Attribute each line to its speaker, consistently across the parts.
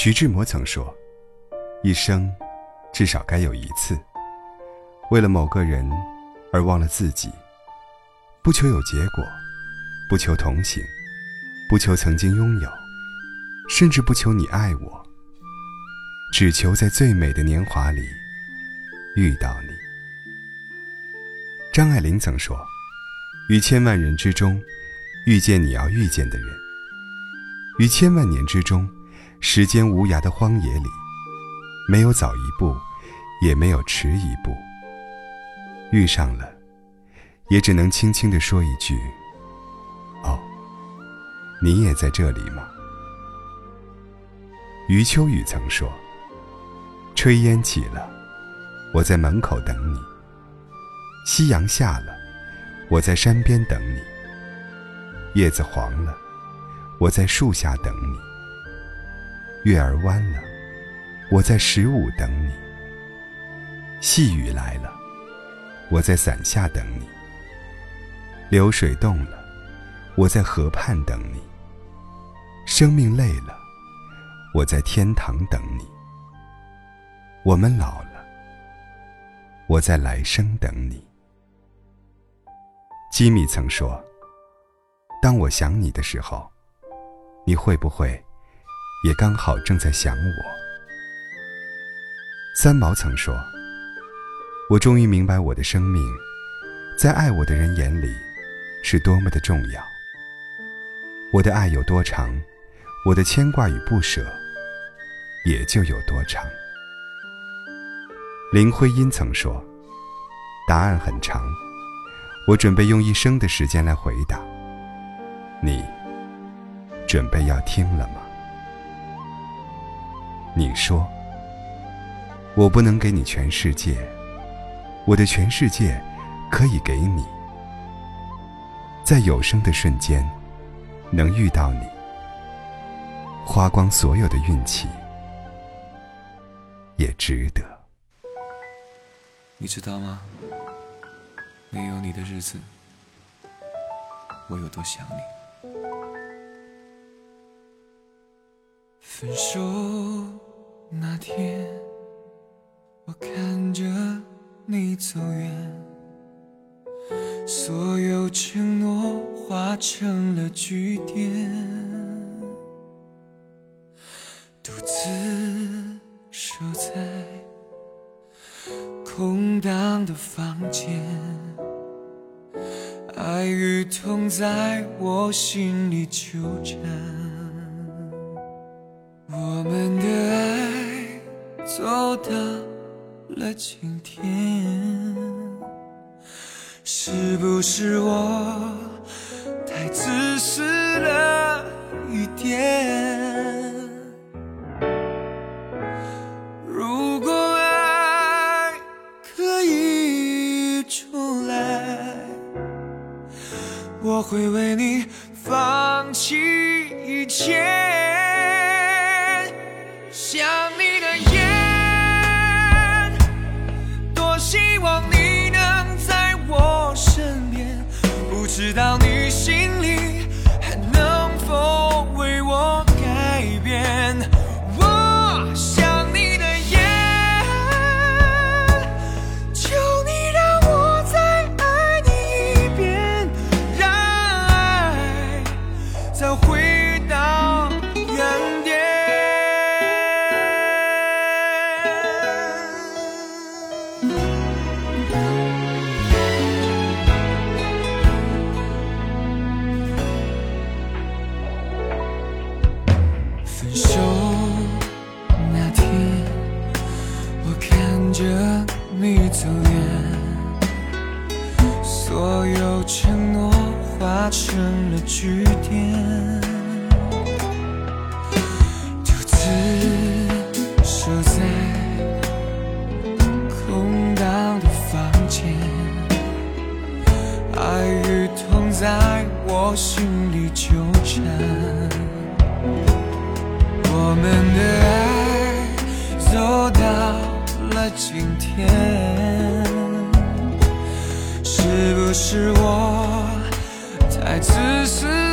Speaker 1: 徐志摩曾说：“一生，至少该有一次，为了某个人而忘了自己。不求有结果，不求同行，不求曾经拥有，甚至不求你爱我，只求在最美的年华里遇到你。”张爱玲曾说：“于千万人之中，遇见你要遇见的人；于千万年之中。”时间无涯的荒野里，没有早一步，也没有迟一步。遇上了，也只能轻轻地说一句：“哦，你也在这里吗？”余秋雨曾说：“炊烟起了，我在门口等你；夕阳下了，我在山边等你；叶子黄了，我在树下等。”月儿弯了，我在十五等你；细雨来了，我在伞下等你；流水动了，我在河畔等你；生命累了，我在天堂等你；我们老了，我在来生等你。吉米曾说：“当我想你的时候，你会不会？”也刚好正在想我。三毛曾说：“我终于明白，我的生命，在爱我的人眼里，是多么的重要。我的爱有多长，我的牵挂与不舍，也就有多长。”林徽因曾说：“答案很长，我准备用一生的时间来回答。你准备要听了吗？”你说：“我不能给你全世界，我的全世界可以给你，在有生的瞬间能遇到你，花光所有的运气也值得。”
Speaker 2: 你知道吗？没有你的日子，我有多想你。分手。那天，我看着你走远，所有承诺化成了句点，独自守在空荡的房间，爱与痛在我心里纠缠，今天，是不是我太自私了一点？如果爱可以重来，我会为你放弃一切。想再回到原点分手那天我看着你走远所有化成了句点，独自守在空荡的房间，爱与痛在我心里纠缠，我们的爱走到。了今天，是不是我爱只是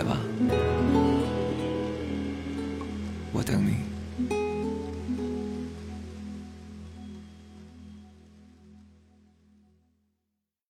Speaker 2: 来吧，我等你。